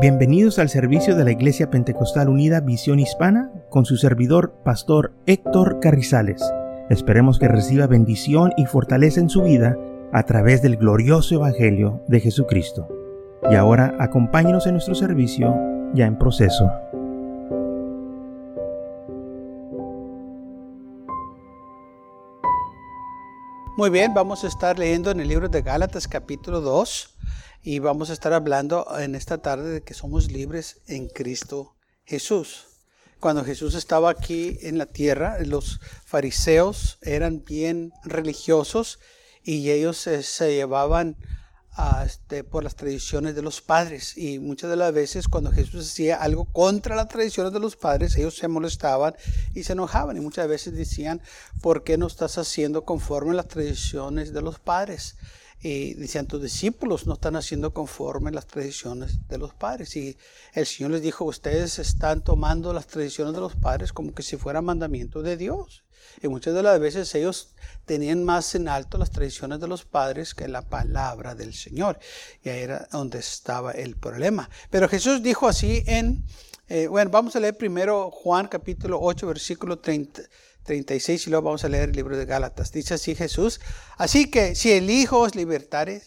Bienvenidos al servicio de la Iglesia Pentecostal Unida Visión Hispana con su servidor, Pastor Héctor Carrizales. Esperemos que reciba bendición y fortaleza en su vida a través del glorioso Evangelio de Jesucristo. Y ahora acompáñenos en nuestro servicio ya en proceso. Muy bien, vamos a estar leyendo en el libro de Gálatas capítulo 2 y vamos a estar hablando en esta tarde de que somos libres en Cristo Jesús. Cuando Jesús estaba aquí en la tierra, los fariseos eran bien religiosos y ellos se, llevaban este, por las tradiciones de los padres. Y muchas de las veces cuando Jesús hacía algo contra las tradiciones de los padres, ellos se molestaban y se enojaban. Y muchas veces decían, ¿por qué no estás haciendo conforme las tradiciones de los padres? y decían, tus discípulos no están haciendo conforme las tradiciones de los padres. Y el Señor les dijo, ustedes están tomando las tradiciones de los padres como que si fuera mandamiento de Dios. Y muchas de las veces ellos tenían más en alto las tradiciones de los padres que la palabra del Señor. Y ahí era donde estaba el problema. Pero Jesús dijo así en, eh, bueno, vamos a leer primero Juan capítulo 8, versículo 30. 36 y luego vamos a leer el libro de Gálatas. Dice así Jesús, así que si el Hijo os libertare,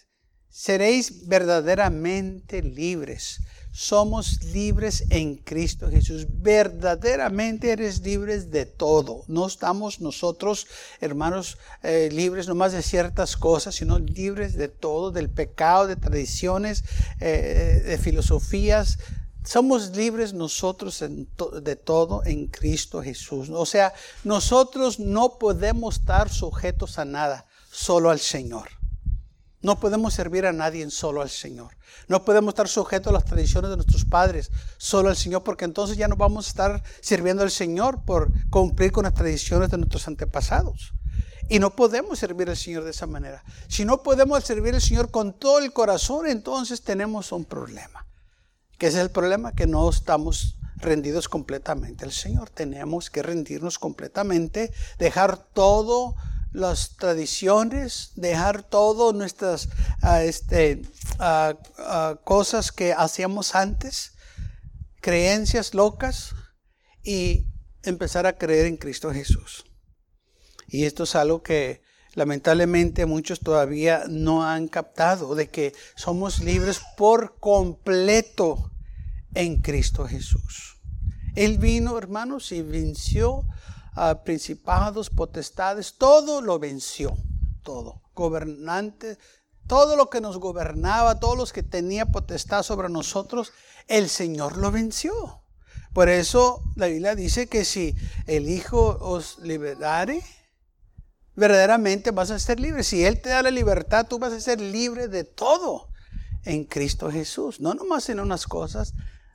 seréis verdaderamente libres. Somos libres en Cristo Jesús. Verdaderamente eres libres de todo. No estamos nosotros, hermanos, eh, libres nomás de ciertas cosas, sino libres de todo, del pecado, de tradiciones, eh, de filosofías, somos libres nosotros de todo en Cristo Jesús. O sea, nosotros no podemos estar sujetos a nada, solo al Señor. No podemos servir a nadie solo al Señor. No podemos estar sujetos a las tradiciones de nuestros padres, solo al Señor, porque entonces ya no vamos a estar sirviendo al Señor por cumplir con las tradiciones de nuestros antepasados. Y no podemos servir al Señor de esa manera. Si no podemos servir al Señor con todo el corazón, entonces tenemos un problema que es el problema? Que no estamos rendidos completamente al Señor. Tenemos que rendirnos completamente, dejar todo las tradiciones, dejar todas nuestras ah, este, ah, ah, cosas que hacíamos antes, creencias locas, y empezar a creer en Cristo Jesús. Y esto es algo que lamentablemente muchos todavía no han captado, de que somos libres por completo en Cristo Jesús. Él vino, hermanos, y venció principados, potestades, todo lo venció, todo. Gobernante, todo lo que nos gobernaba, todos los que tenía potestad sobre nosotros, el Señor lo venció. Por eso la Biblia dice que si el Hijo os liberare, verdaderamente vas a ser libre. Si Él te da la libertad, tú vas a ser libre de todo en Cristo Jesús. No nomás en unas cosas,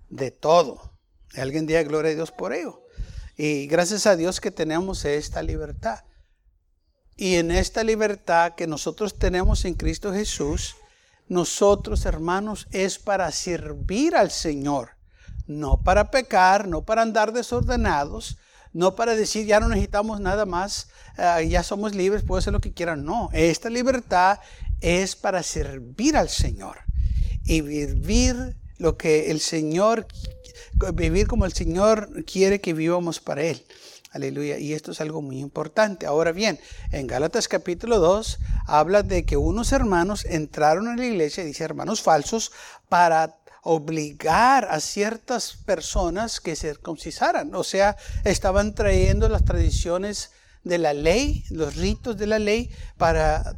de todo. Alguien diga gloria a Dios por ello. Y gracias a Dios que tenemos esta libertad. Y en esta libertad que nosotros tenemos en Cristo Jesús, nosotros hermanos es para servir al Señor. No para pecar, no para andar desordenados, no para decir ya no necesitamos nada más, eh, ya somos libres, puedo hacer lo que quieran. No, esta libertad es para servir al Señor y vivir lo que el Señor, vivir como el Señor quiere que vivamos para Él. Aleluya. Y esto es algo muy importante. Ahora bien, en Gálatas capítulo 2 habla de que unos hermanos entraron en la iglesia, dice hermanos falsos, para obligar a ciertas personas que se circuncisaran. O sea, estaban trayendo las tradiciones de la ley, los ritos de la ley, para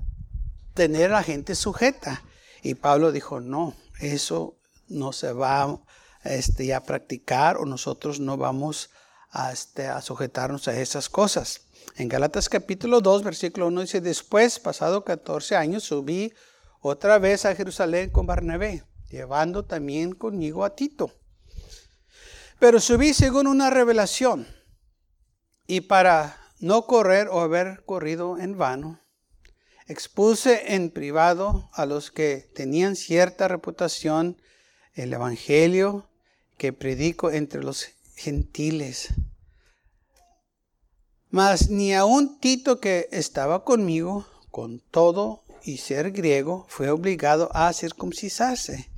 tener a la gente sujeta. Y Pablo dijo, no, eso no se va este, a practicar o nosotros no vamos a, este, sujetarnos a esas cosas. En Galatas capítulo 2, versículo 1 dice, después, pasado 14 años, subí otra vez a Jerusalén con Barnabé, llevando también conmigo a Tito. Pero subí según una revelación y para no correr o haber corrido en vano, expuse en privado a los que tenían cierta reputación el Evangelio que predico entre los gentiles. Mas ni aun Tito que estaba conmigo, con todo y ser griego, fue obligado a circuncisarse.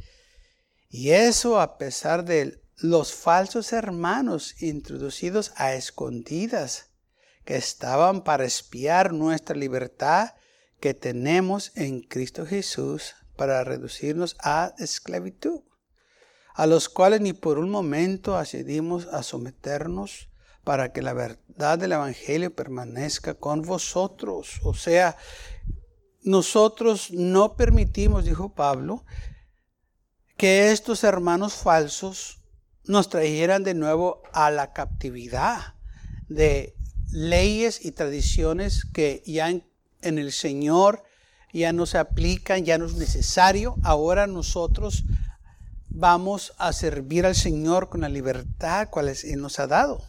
Y eso a pesar de los falsos hermanos introducidos a escondidas que estaban para espiar nuestra libertad que tenemos en Cristo Jesús para reducirnos a esclavitud, a los cuales ni por un momento accedimos a someternos para que la verdad del Evangelio permanezca con vosotros. O sea, nosotros no permitimos, dijo Pablo, que estos hermanos falsos nos trajeran de nuevo a la captividad de leyes y tradiciones que ya en, el Señor ya no se aplican, ya no es necesario. Ahora nosotros vamos a servir al Señor con la libertad cual Él nos ha dado.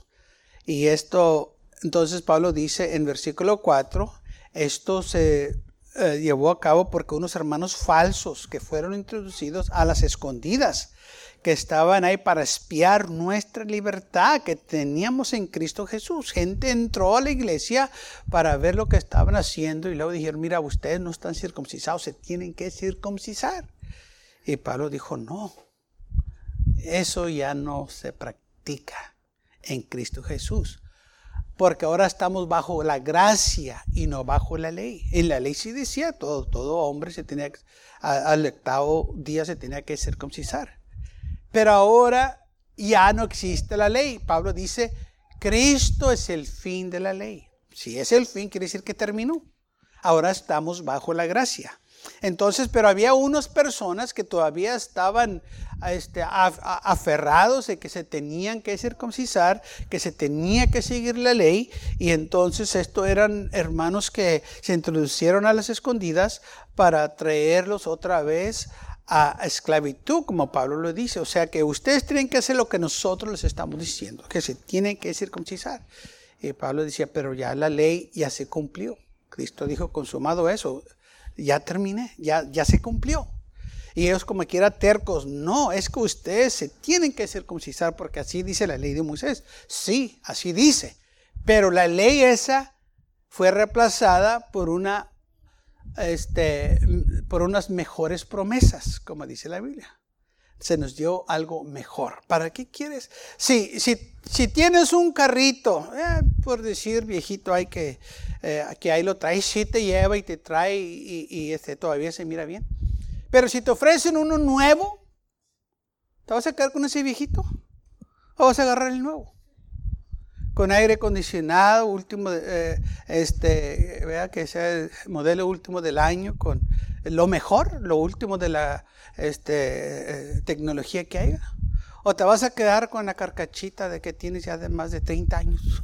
Y esto, entonces Pablo dice en versículo 4, esto se eh, llevó a cabo porque unos hermanos falsos que fueron introducidos a las escondidas, que estaban ahí para espiar nuestra libertad que teníamos en Cristo Jesús. Gente entró a la iglesia para ver lo que estaban haciendo y luego dijeron, mira, ustedes no están circuncisados, se tienen que circuncisar. Y Pablo dijo, no, eso ya no se practica en Cristo Jesús. Porque ahora estamos bajo la gracia y no bajo la ley. En la ley sí decía todo, todo hombre se tenía al octavo día se tenía que circuncisar. Pero ahora ya no existe la ley. Pablo dice, Cristo es el fin de la ley. Si es el fin, quiere decir que terminó. Ahora estamos bajo la gracia. Entonces, pero había unas personas que todavía estaban este, aferrados de que se tenían que circuncisar, que se tenía que seguir la ley, y entonces estos eran hermanos que se introducieron a las escondidas para traerlos otra vez a esclavitud, como Pablo lo dice. O sea que ustedes tienen que hacer lo que nosotros les estamos diciendo, que se tienen que circuncisar. Y Pablo decía, pero ya la ley ya se cumplió. Cristo dijo, consumado eso, ya terminé, ya, ya se cumplió. Y ellos como quiera tercos, no, es que ustedes se tienen que circuncisar porque así dice la ley de Moisés. Sí, así dice. Pero la ley esa fue reemplazada por una este, por unas mejores promesas, como dice la Biblia. Se nos dio algo mejor. ¿Para qué quieres? Si, si, si tienes un carrito, eh, por decir viejito, hay que, eh, que ahí lo traes, sí te lleva y te trae y, este, todavía se mira bien. Pero si te ofrecen uno nuevo, ¿te vas a quedar con ese viejito? ¿O vas a agarrar el nuevo? Con aire acondicionado, último, eh, este, vea que sea el modelo último del año, con lo mejor, lo último de la este, eh, tecnología que haya. O te vas a quedar con la carcachita de que tienes ya de más de 30 años.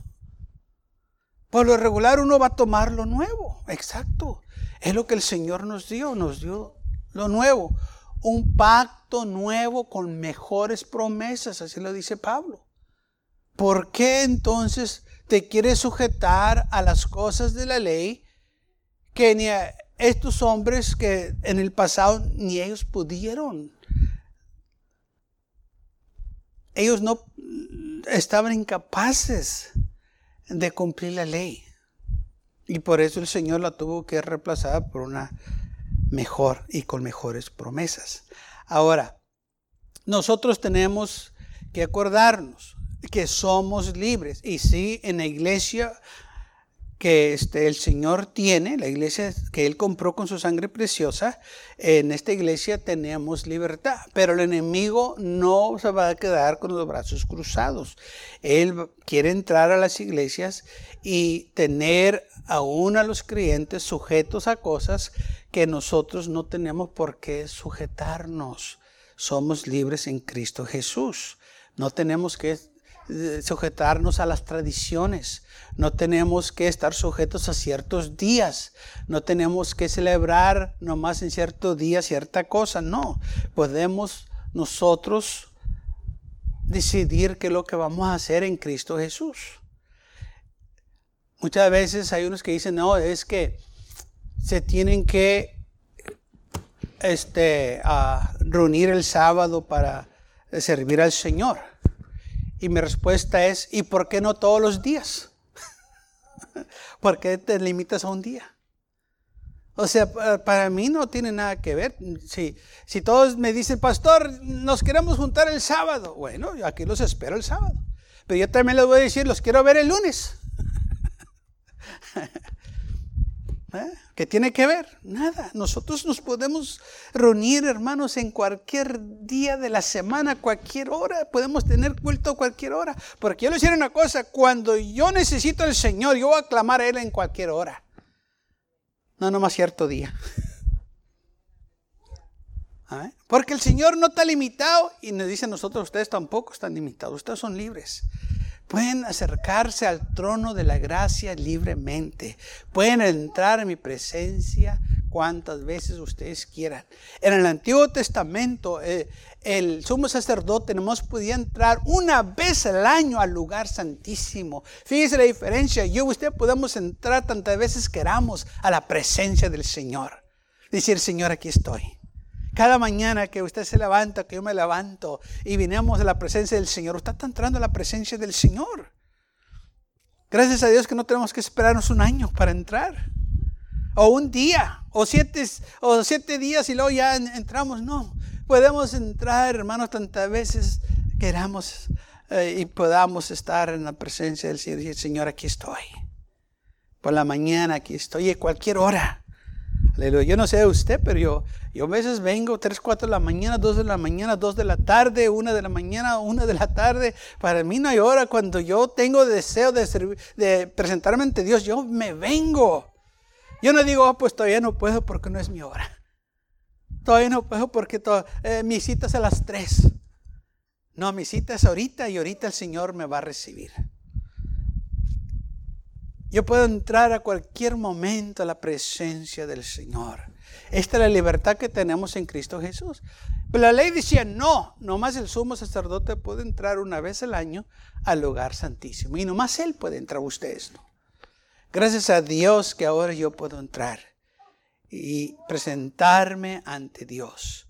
Por lo regular uno va a tomar lo nuevo, exacto. Es lo que el Señor nos dio, nos dio lo nuevo. Un pacto nuevo con mejores promesas, así lo dice Pablo. ¿Por qué entonces te quieres sujetar a las cosas de la ley que ni a estos hombres que en el pasado ni ellos pudieron? Ellos no estaban incapaces de cumplir la ley. Y por eso el Señor la tuvo que reemplazar por una mejor y con mejores promesas. Ahora, nosotros tenemos que acordarnos que somos libres. Y sí, en la iglesia que este, el Señor tiene, la iglesia que Él compró con su sangre preciosa, en esta iglesia tenemos libertad, pero el enemigo no se va a quedar con los brazos cruzados. Él quiere entrar a las iglesias y tener aún a los creyentes sujetos a cosas que nosotros no tenemos por qué sujetarnos. Somos libres en Cristo Jesús. No tenemos que sujetarnos a las tradiciones, no tenemos que estar sujetos a ciertos días, no tenemos que celebrar nomás en cierto día cierta cosa, no, podemos nosotros decidir qué es lo que vamos a hacer en Cristo Jesús. Muchas veces hay unos que dicen, no, es que se tienen que este, reunir el sábado para servir al Señor. Y mi respuesta es, ¿y por qué no todos los días? ¿Por qué te limitas a un día? O sea, para mí no tiene nada que ver. Si, si todos me dicen, pastor, nos queremos juntar el sábado. Bueno, aquí los espero el sábado. Pero yo también les voy a decir, los quiero ver el lunes. ¿Eh? ¿Qué tiene que ver? Nada. Nosotros nos podemos reunir, hermanos, en cualquier día de la semana, cualquier hora. Podemos tener culto cualquier hora. Porque yo le decir una cosa, cuando yo necesito al Señor, yo voy a clamar a Él en cualquier hora. No, no más cierto día. Porque el Señor no está limitado y nos dice nosotros, ustedes tampoco están limitados, ustedes son libres. Pueden acercarse al trono de la gracia libremente. Pueden entrar en mi presencia cuantas veces ustedes quieran. En el Antiguo Testamento, eh, el sumo sacerdote nomás podía entrar una vez al año al lugar santísimo. Fíjese la diferencia. Yo y usted podemos entrar tantas veces queramos a la presencia del Señor. Decir, Señor, aquí estoy. Cada mañana que usted se levanta, que yo me levanto y vinimos a la presencia del Señor, usted está entrando a la presencia del Señor. Gracias a Dios que no tenemos que esperarnos un año para entrar. O un día, o siete, o siete días y luego ya entramos. No, podemos entrar, hermanos, tantas veces queramos eh, y podamos estar en la presencia del Señor y Señor, aquí estoy. Por la mañana aquí estoy, a cualquier hora. Yo no sé de usted, pero yo, yo a veces vengo 3, 4 de la mañana, 2 de la mañana, 2 de la tarde, 1 de la mañana, 1 de la tarde. Para mí no hay hora. Cuando yo tengo deseo de, de presentarme ante Dios, yo me vengo. Yo no digo, oh, pues todavía no puedo porque no es mi hora. Todavía no puedo porque eh, mi cita es a las 3. No, mi cita es ahorita y ahorita el Señor me va a recibir. Yo puedo entrar a cualquier momento a la presencia del Señor. Esta es la libertad que tenemos en Cristo Jesús. Pero la ley decía, no, nomás el sumo sacerdote puede entrar una vez al año al lugar santísimo. Y nomás Él puede entrar, ustedes no. Gracias a Dios que ahora yo puedo entrar y presentarme ante Dios.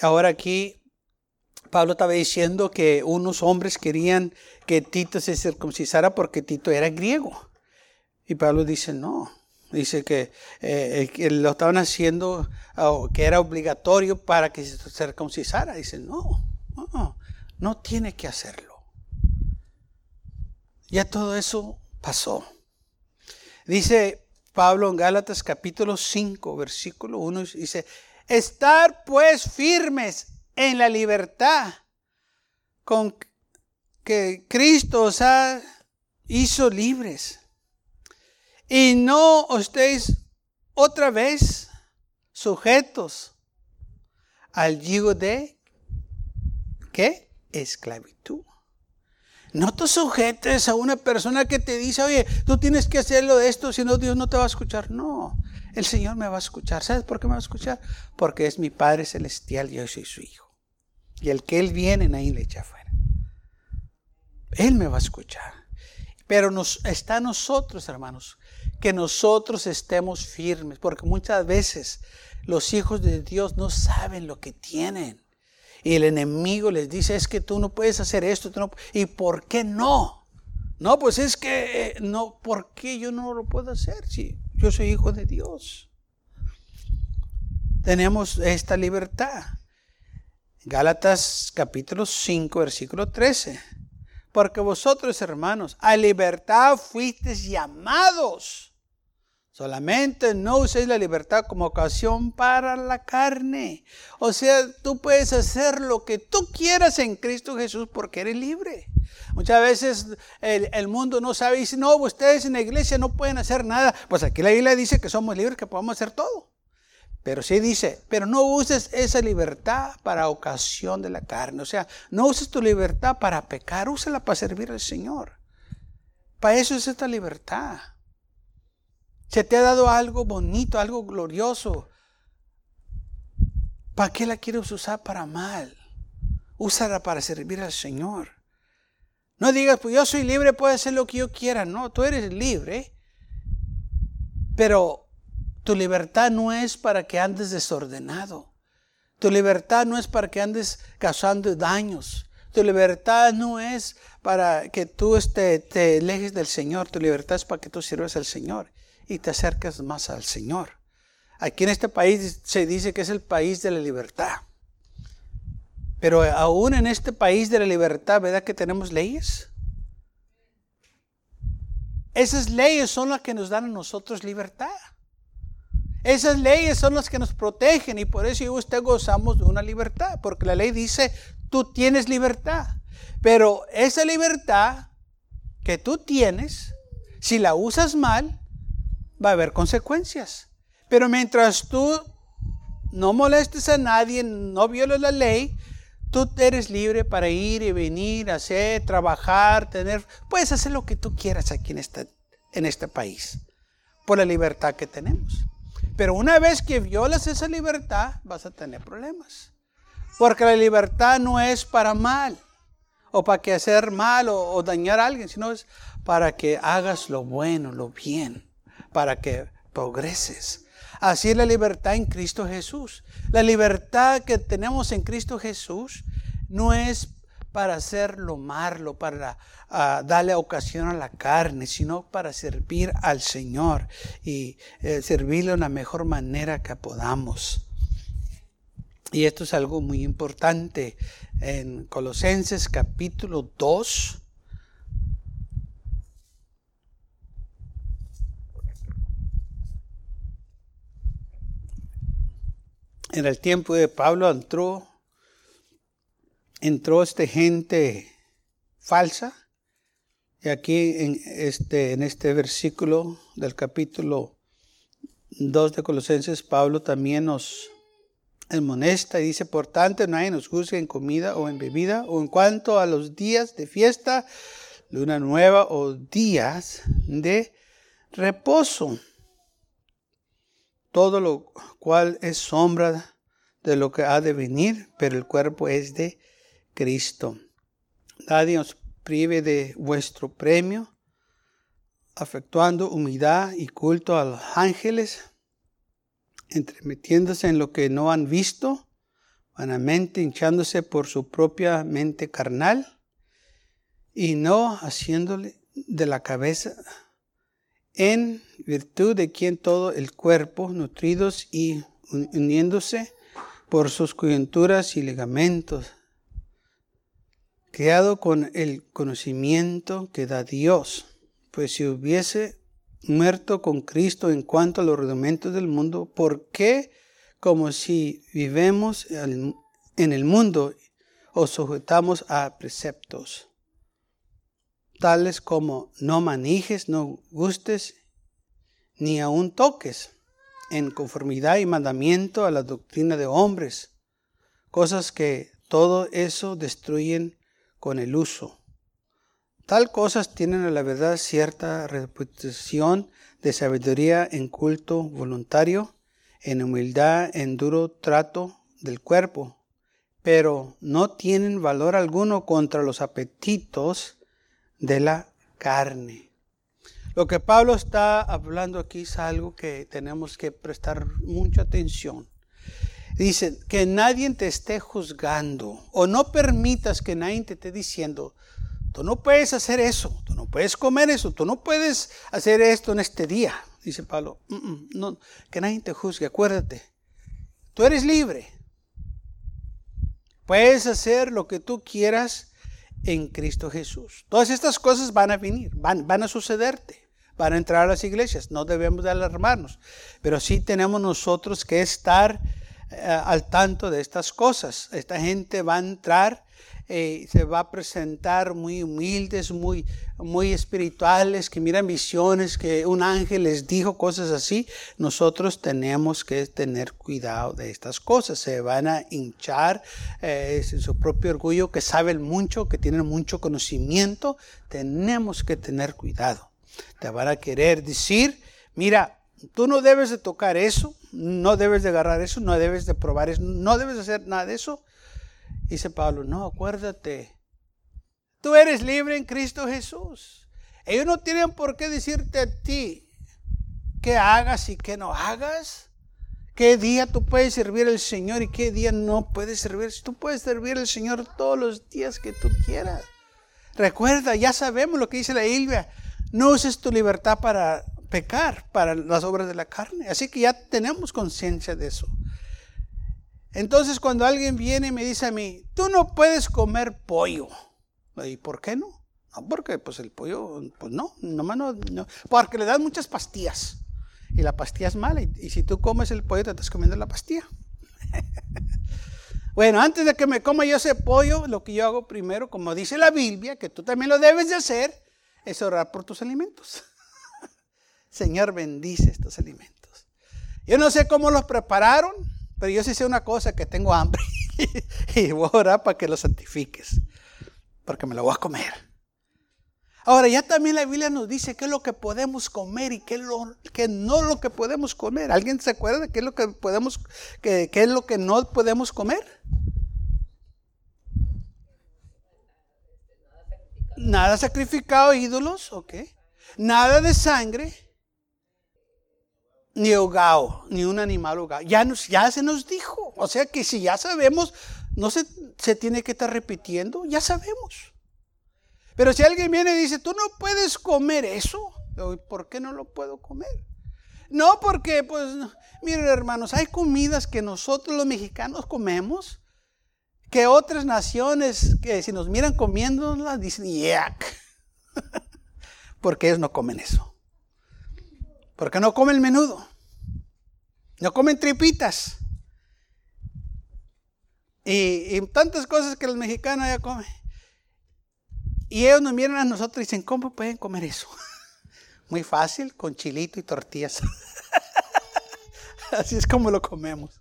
Ahora aquí Pablo estaba diciendo que unos hombres querían que Tito se circuncisara porque Tito era griego. Y Pablo dice, no. Dice que, eh, lo estaban haciendo, que era obligatorio para que se circuncisara. Dice, no, no, no tiene que hacerlo. Ya todo eso pasó. Dice Pablo en Gálatas capítulo 5, versículo 1, dice, estar pues firmes en la libertad con que Cristo os ha, hizo libres. Y no estéis otra vez sujetos al yugo de ¿qué? Esclavitud. No te sujetes a una persona que te dice, oye, tú tienes que hacerlo de esto, si no Dios no te va a escuchar. No, el Señor me va a escuchar. ¿Sabes por qué me va a escuchar? Porque es mi Padre Celestial y yo soy su Hijo. Y el que Él viene, ahí le echa afuera. Él me va a escuchar. Pero está a nosotros, hermanos, que nosotros estemos firmes, porque muchas veces los hijos de Dios no saben lo que tienen. Y el enemigo les dice, es que tú no puedes hacer esto. ¿Y por qué no? No, pues es que, eh, no, ¿por qué yo no lo puedo hacer si yo soy hijo de Dios? Tenemos esta libertad. Gálatas capítulo 5, versículo 13. Porque vosotros, hermanos, a libertad fuisteis llamados. Solamente no uséis la libertad como ocasión para la carne. O sea, tú puedes hacer lo que tú quieras en Cristo Jesús porque eres libre. Muchas veces el, mundo no sabe y dice, no, ustedes en la iglesia no pueden hacer nada. Pues aquí la Biblia dice que somos libres, que podemos hacer todo. Pero sí dice, pero no uses esa libertad para ocasión de la carne. O sea, no uses tu libertad para pecar, úsala para servir al Señor. Para eso es esta libertad. Se te ha dado algo bonito, algo glorioso. ¿Para qué la quieres usar para mal? Úsala para servir al Señor. No digas, pues yo soy libre, puedo hacer lo que yo quiera. No, tú eres libre. Pero tu libertad no es para que andes desordenado. Tu libertad no es para que andes causando daños. Tu libertad no es para que tú este, te alejes del Señor. Tu libertad es para que tú sirvas al Señor y te acerques más al Señor. Aquí en este país se dice que es el país de la libertad. Pero aún en este país de la libertad, ¿verdad que tenemos leyes? Esas leyes son las que nos dan a nosotros libertad. Esas leyes son las que nos protegen y por eso usted gozamos de una libertad, porque la ley dice, tú tienes libertad. Pero esa libertad que tú tienes, si la usas mal, va a haber consecuencias. Pero mientras tú no molestes a nadie, no violes la ley, tú eres libre para ir y venir, hacer, trabajar, tener, puedes hacer lo que tú quieras aquí en este, en este país, por la libertad que tenemos. Pero una vez que violas esa libertad, vas a tener problemas. Porque la libertad no es para mal, o para que hacer mal o, dañar a alguien, sino es para que hagas lo bueno, lo bien, para que progreses. Así es la libertad en Cristo Jesús. La libertad que tenemos en Cristo Jesús no es para hacer lo malo, para uh, darle ocasión a la carne, sino para servir al Señor y eh, servirle de la mejor manera que podamos. Y esto es algo muy importante en Colosenses capítulo 2. En el tiempo de Pablo entró entró esta gente falsa. Y aquí en este, en este versículo del capítulo 2 de Colosenses, Pablo también nos amonesta y dice, por tanto, nadie nos juzgue en comida o en bebida o en cuanto a los días de fiesta, luna nueva o días de reposo. Todo lo cual es sombra de lo que ha de venir, pero el cuerpo es de Cristo. Nadie os prive de vuestro premio, afectuando humildad y culto a los ángeles, entremetiéndose en lo que no han visto, vanamente hinchándose por su propia mente carnal, y no haciéndole de la cabeza, en virtud de quien todo el cuerpo, nutridos y uniéndose por sus coyunturas y ligamentos, creado con el conocimiento que da Dios. Pues si hubiese muerto con Cristo en cuanto a los rudimentos del mundo, ¿por qué como si vivemos en el mundo os sujetamos a preceptos? Tales como no manejes, no gustes, ni aun toques, en conformidad y mandamiento a la doctrina de hombres, cosas que todo eso destruyen con el uso. Tal cosas tienen a la verdad cierta reputación de sabiduría en culto voluntario, en humildad, en duro trato del cuerpo, pero no tienen valor alguno contra los apetitos de la carne. Lo que Pablo está hablando aquí es algo que tenemos que prestar mucha atención. Dice, que nadie te esté juzgando o no permitas que nadie te esté diciendo, tú no puedes hacer eso, tú no puedes comer eso, tú no puedes hacer esto en este día. Dice Pablo, no, que nadie te juzgue, acuérdate, tú eres libre. Puedes hacer lo que tú quieras en Cristo Jesús. Todas estas cosas van a venir, van, van a sucederte, van a entrar a las iglesias. No debemos de alarmarnos, pero sí tenemos nosotros que estar eh, al tanto de estas cosas. Esta gente va a entrar, eh, se va a presentar muy humildes, muy, muy espirituales, que miran visiones, que un ángel les dijo cosas así. Nosotros tenemos que tener cuidado de estas cosas. Se van a hinchar eh, en su propio orgullo, que saben mucho, que tienen mucho conocimiento. Tenemos que tener cuidado. Te van a querer decir, mira, Tú no debes de tocar eso, no debes de agarrar eso, no debes de probar eso, no debes de hacer nada de eso. Dice Pablo, no, acuérdate, tú eres libre en Cristo Jesús. Ellos no tienen por qué decirte a ti qué hagas y qué no hagas. ¿Qué día tú puedes servir al Señor y qué día no puedes servir? Tú puedes servir al Señor todos los días que tú quieras. Recuerda, ya sabemos lo que dice la Biblia. No uses tu libertad para pecar para las obras de la carne. Así que ya tenemos conciencia de eso. Entonces cuando alguien viene y me dice a mí, tú no puedes comer pollo. ¿Y por qué no? Porque pues el pollo, pues no, nomás no, no, porque le dan muchas pastillas. Y la pastilla es mala. Y, si tú comes el pollo, te estás comiendo la pastilla. bueno, antes de que me coma yo ese pollo, lo que yo hago primero, como dice la Biblia, que tú también lo debes de hacer, es orar por tus alimentos. Señor, bendice estos alimentos. Yo no sé cómo los prepararon, pero yo sí sé una cosa, que tengo hambre. y voy a orar para que los santifiques, porque me lo voy a comer. Ahora ya también la Biblia nos dice qué es lo que podemos comer y qué es lo que no lo que podemos comer. ¿Alguien se acuerda de qué es lo que podemos, qué, es lo que no podemos comer? Nada sacrificado, ídolos, ok. Nada de sangre, ni ahogado, ni un animal ahogado. Ya, nos, se nos dijo. O sea que si ya sabemos, no se, se tiene que estar repitiendo, ya sabemos. Pero si alguien viene y dice, tú no puedes comer eso, ¿por qué no lo puedo comer? No, porque, pues, miren hermanos, hay comidas que nosotros los mexicanos comemos, que otras naciones, que si nos miran comiéndolas, dicen, yak. porque ellos no comen eso. Porque no comen menudo. No comen tripitas. Y, tantas cosas que los mexicanos ya comen. Y ellos nos miran a nosotros y dicen, ¿cómo pueden comer eso? Muy fácil, con chilito y tortillas. Así es como lo comemos.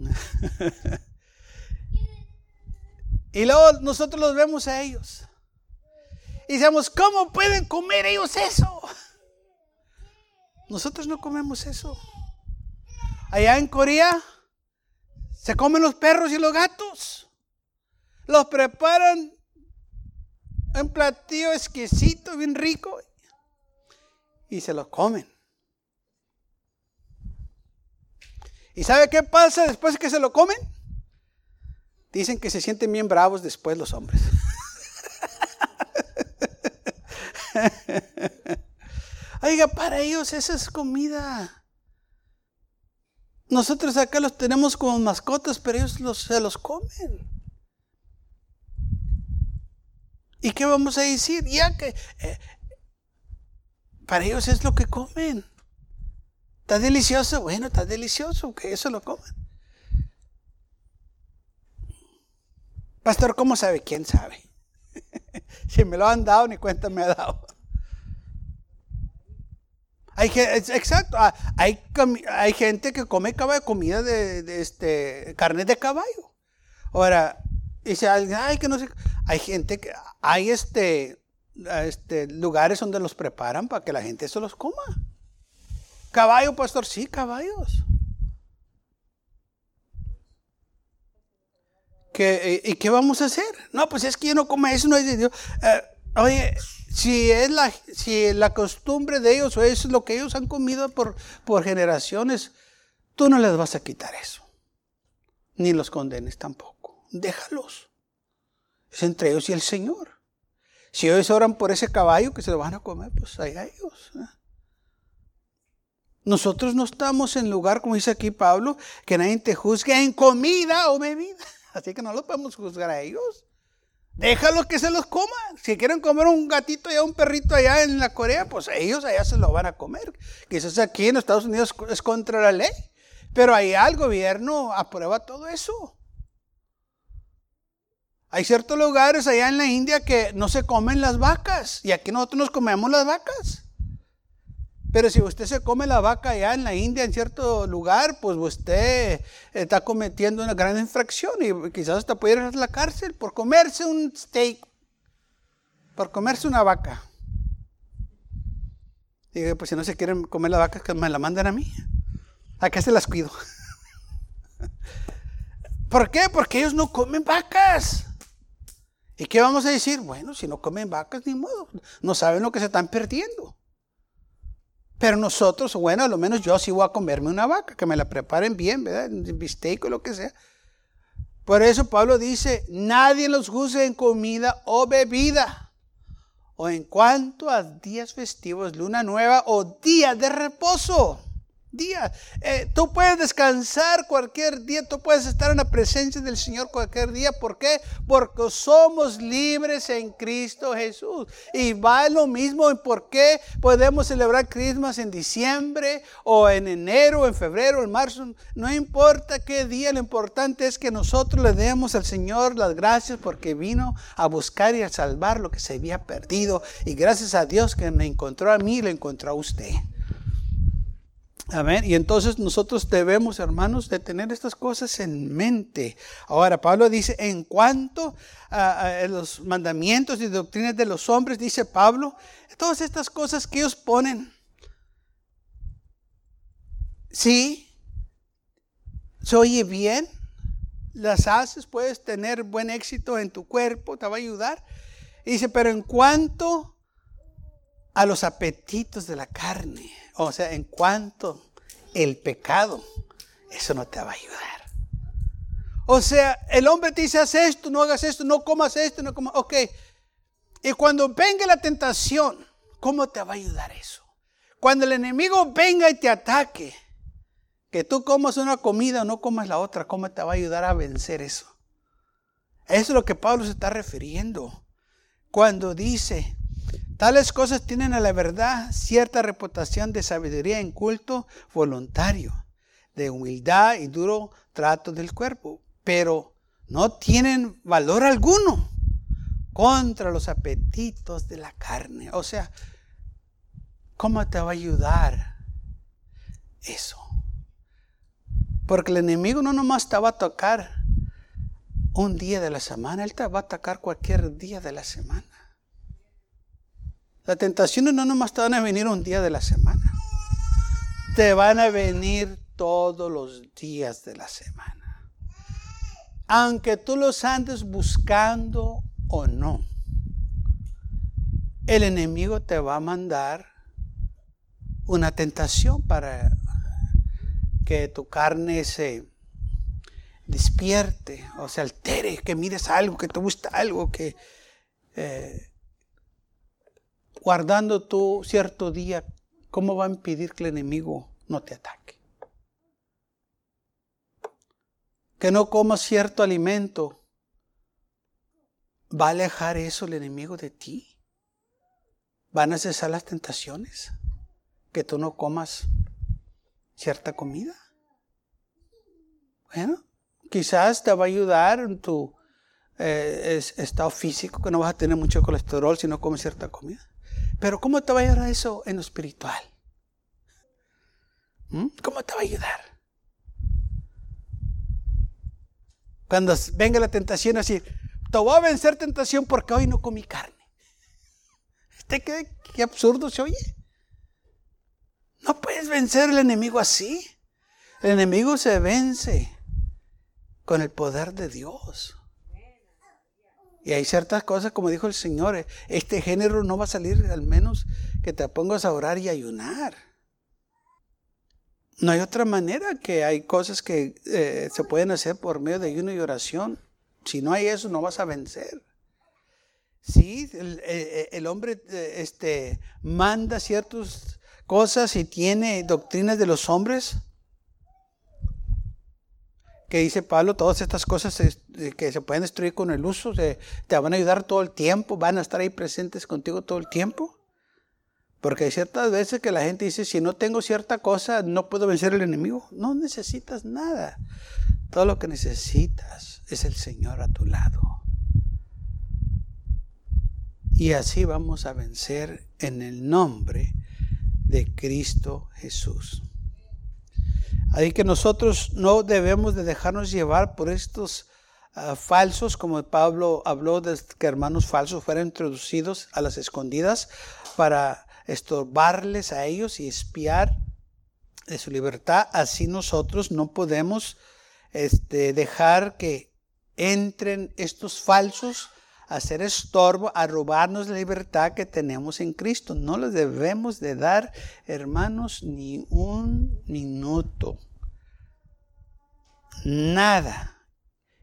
y luego nosotros los vemos a ellos. Y decimos, ¿cómo pueden comer ellos eso? Nosotros no comemos eso. Allá en Corea se comen los perros y los gatos. Los preparan un platillo exquisito, bien rico, y se lo comen. ¿Y sabe qué pasa después que se lo comen? Dicen que se sienten bien bravos después los hombres. Oiga, para ellos esa es comida. Nosotros acá los tenemos como mascotas, pero ellos se los comen. ¿Y qué vamos a decir? Ya que eh, para ellos es lo que comen. Está delicioso, bueno, está delicioso, que eso lo coman. Pastor, ¿cómo sabe? ¿Quién sabe? si me lo han dado, ni cuenta me ha dado. Hay, exacto, ah, hay, hay gente que come comida de, este, carne de caballo. Ahora, dice alguien, ay, que no sé. Hay gente que, hay este, este, lugares donde los preparan para que la gente se los coma. Caballo, pastor, sí, caballos. ¿Qué, ¿Y qué vamos a hacer? No, pues es que yo no como eso, no es de Dios. Eh, oye, si es la, si la costumbre de ellos o es lo que ellos han comido por, por generaciones, tú no les vas a quitar eso. Ni los condenes tampoco. Déjalos. Es entre ellos y el Señor. Si ellos oran por ese caballo que se lo van a comer, pues allá ellos. ¿eh? Nosotros no estamos en lugar, como dice aquí Pablo, que nadie te juzgue en comida o bebida. Así que no lo podemos juzgar a ellos. Déjalos que se los coman. Si quieren comer un gatito y un perrito allá en la Corea, pues ellos allá se lo van a comer. Quizás aquí en Estados Unidos es contra la ley. Pero allá el gobierno aprueba todo eso. Hay ciertos lugares allá en la India que no se comen las vacas y aquí nosotros nos comemos las vacas. Pero si usted se come la vaca allá en la India, en cierto lugar, pues usted está cometiendo una gran infracción y quizás hasta puede ir a la cárcel por comerse un steak, por comerse una vaca. Y pues si no se quieren comer las vacas, que me la mandan a mí. Acá se las cuido. ¿Por qué? Porque ellos no comen vacas. ¿Y qué vamos a decir? Bueno, si no comen vacas, ni modo. No saben lo que se están perdiendo. Pero nosotros, bueno, a lo menos yo sí voy a comerme una vaca, que me la preparen bien, ¿verdad? Bistec o lo que sea. Por eso Pablo dice, nadie los juzgue en comida o bebida. o en cuanto a días festivos, luna nueva o día de reposo día. Eh, tú puedes descansar cualquier día, tú puedes estar en la presencia del Señor cualquier día. ¿Por qué? Porque somos libres en Cristo Jesús. Y va lo mismo en por qué podemos celebrar Christmas en diciembre o en enero, en febrero, en marzo. No importa qué día, lo importante es que nosotros le demos al Señor las gracias porque vino a buscar y a salvar lo que se había perdido. Y gracias a Dios que me encontró a mí y lo encontró a usted. Amén. Y entonces nosotros debemos, hermanos, de tener estas cosas en mente. Ahora, Pablo dice, en cuanto a, los mandamientos y doctrinas de los hombres, dice Pablo, todas estas cosas que ellos ponen, sí, se oye bien, las haces, puedes tener buen éxito en tu cuerpo, te va a ayudar. dice, pero en cuanto a los apetitos de la carne, o sea, en cuanto el pecado, eso no te va a ayudar. O sea, el hombre te dice, haz esto, no hagas esto, no comas esto, no comas, ok. Y cuando venga la tentación, ¿cómo te va a ayudar eso? Cuando el enemigo venga y te ataque, que tú comas una comida o no comas la otra, ¿cómo te va a ayudar a vencer eso? Eso es lo que Pablo se está refiriendo. Cuando dice, Tales cosas tienen a la verdad cierta reputación de sabiduría en culto voluntario, de humildad y duro trato del cuerpo, pero no tienen valor alguno contra los apetitos de la carne. O sea, ¿cómo te va a ayudar eso? Porque el enemigo no nomás te va a tocar un día de la semana, él te va a atacar cualquier día de la semana. Las tentaciones no nomás te van a venir un día de la semana. Te van a venir todos los días de la semana. Aunque tú los andes buscando o no. El enemigo te va a mandar una tentación para que tu carne se despierte o se altere, que mires algo, que te gusta algo, que eh, guardando tú cierto día, ¿cómo va a impedir que el enemigo no te ataque? Que no comas cierto alimento, ¿va a alejar eso el enemigo de ti? ¿Van a cesar las tentaciones? Que tú no comas cierta comida. Bueno, quizás te va a ayudar en tu eh, estado físico, que no vas a tener mucho colesterol si no comes cierta comida. Pero ¿cómo te va a ayudar eso en lo espiritual? ¿Mm? ¿Cómo te va a ayudar? Cuando venga la tentación así, te voy a vencer tentación porque hoy no comí carne. ¿Este qué, qué absurdo se oye? No puedes vencer al enemigo así. El enemigo se vence con el poder de Dios. Y hay ciertas cosas, como dijo el Señor, este género no va a salir al menos que te pongas a orar y ayunar. No hay otra manera que hay cosas que eh, se pueden hacer por medio de ayuno y oración. Si no hay eso, no vas a vencer. Sí, el, eh, el hombre eh, este, manda ciertas cosas y tiene doctrinas de los hombres, que dice Pablo, todas estas cosas que se pueden destruir con el uso, te van a ayudar todo el tiempo, van a estar ahí presentes contigo todo el tiempo. Porque hay ciertas veces que la gente dice, si no tengo cierta cosa, no puedo vencer al enemigo. No necesitas nada. Todo lo que necesitas es el Señor a tu lado. Y así vamos a vencer en el nombre de Cristo Jesús. Así que nosotros no debemos de dejarnos llevar por estos ah, falsos, como Pablo habló de que hermanos falsos fueran introducidos a las escondidas para estorbarles a ellos y espiar de su libertad. Así nosotros no podemos este, dejar que entren estos falsos hacer estorbo, a robarnos la libertad que tenemos en Cristo. No les debemos de dar, hermanos, ni un minuto nada.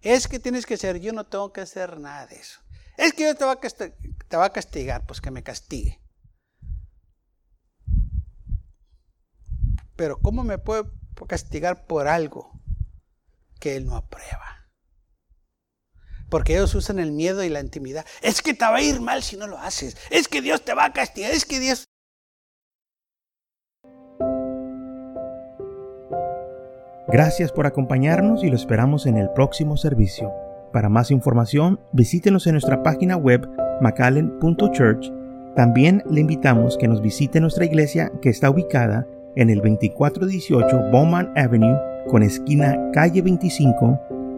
Es que tienes que ser, yo no tengo que hacer nada de eso. Es que yo te voy a te va a castigar, pues que me castigue. Pero ¿cómo me puede castigar por algo que Él no aprueba? Porque ellos usan el miedo y la intimidad. Es que te va a ir mal si no lo haces. Es que Dios te va a castigar. Es que Dios... Gracias por acompañarnos y lo esperamos en el próximo servicio. Para más información, visítenos en nuestra página web macallen.church. También le invitamos que nos visite nuestra iglesia que está ubicada en el 2418 Bowman Avenue con esquina calle 25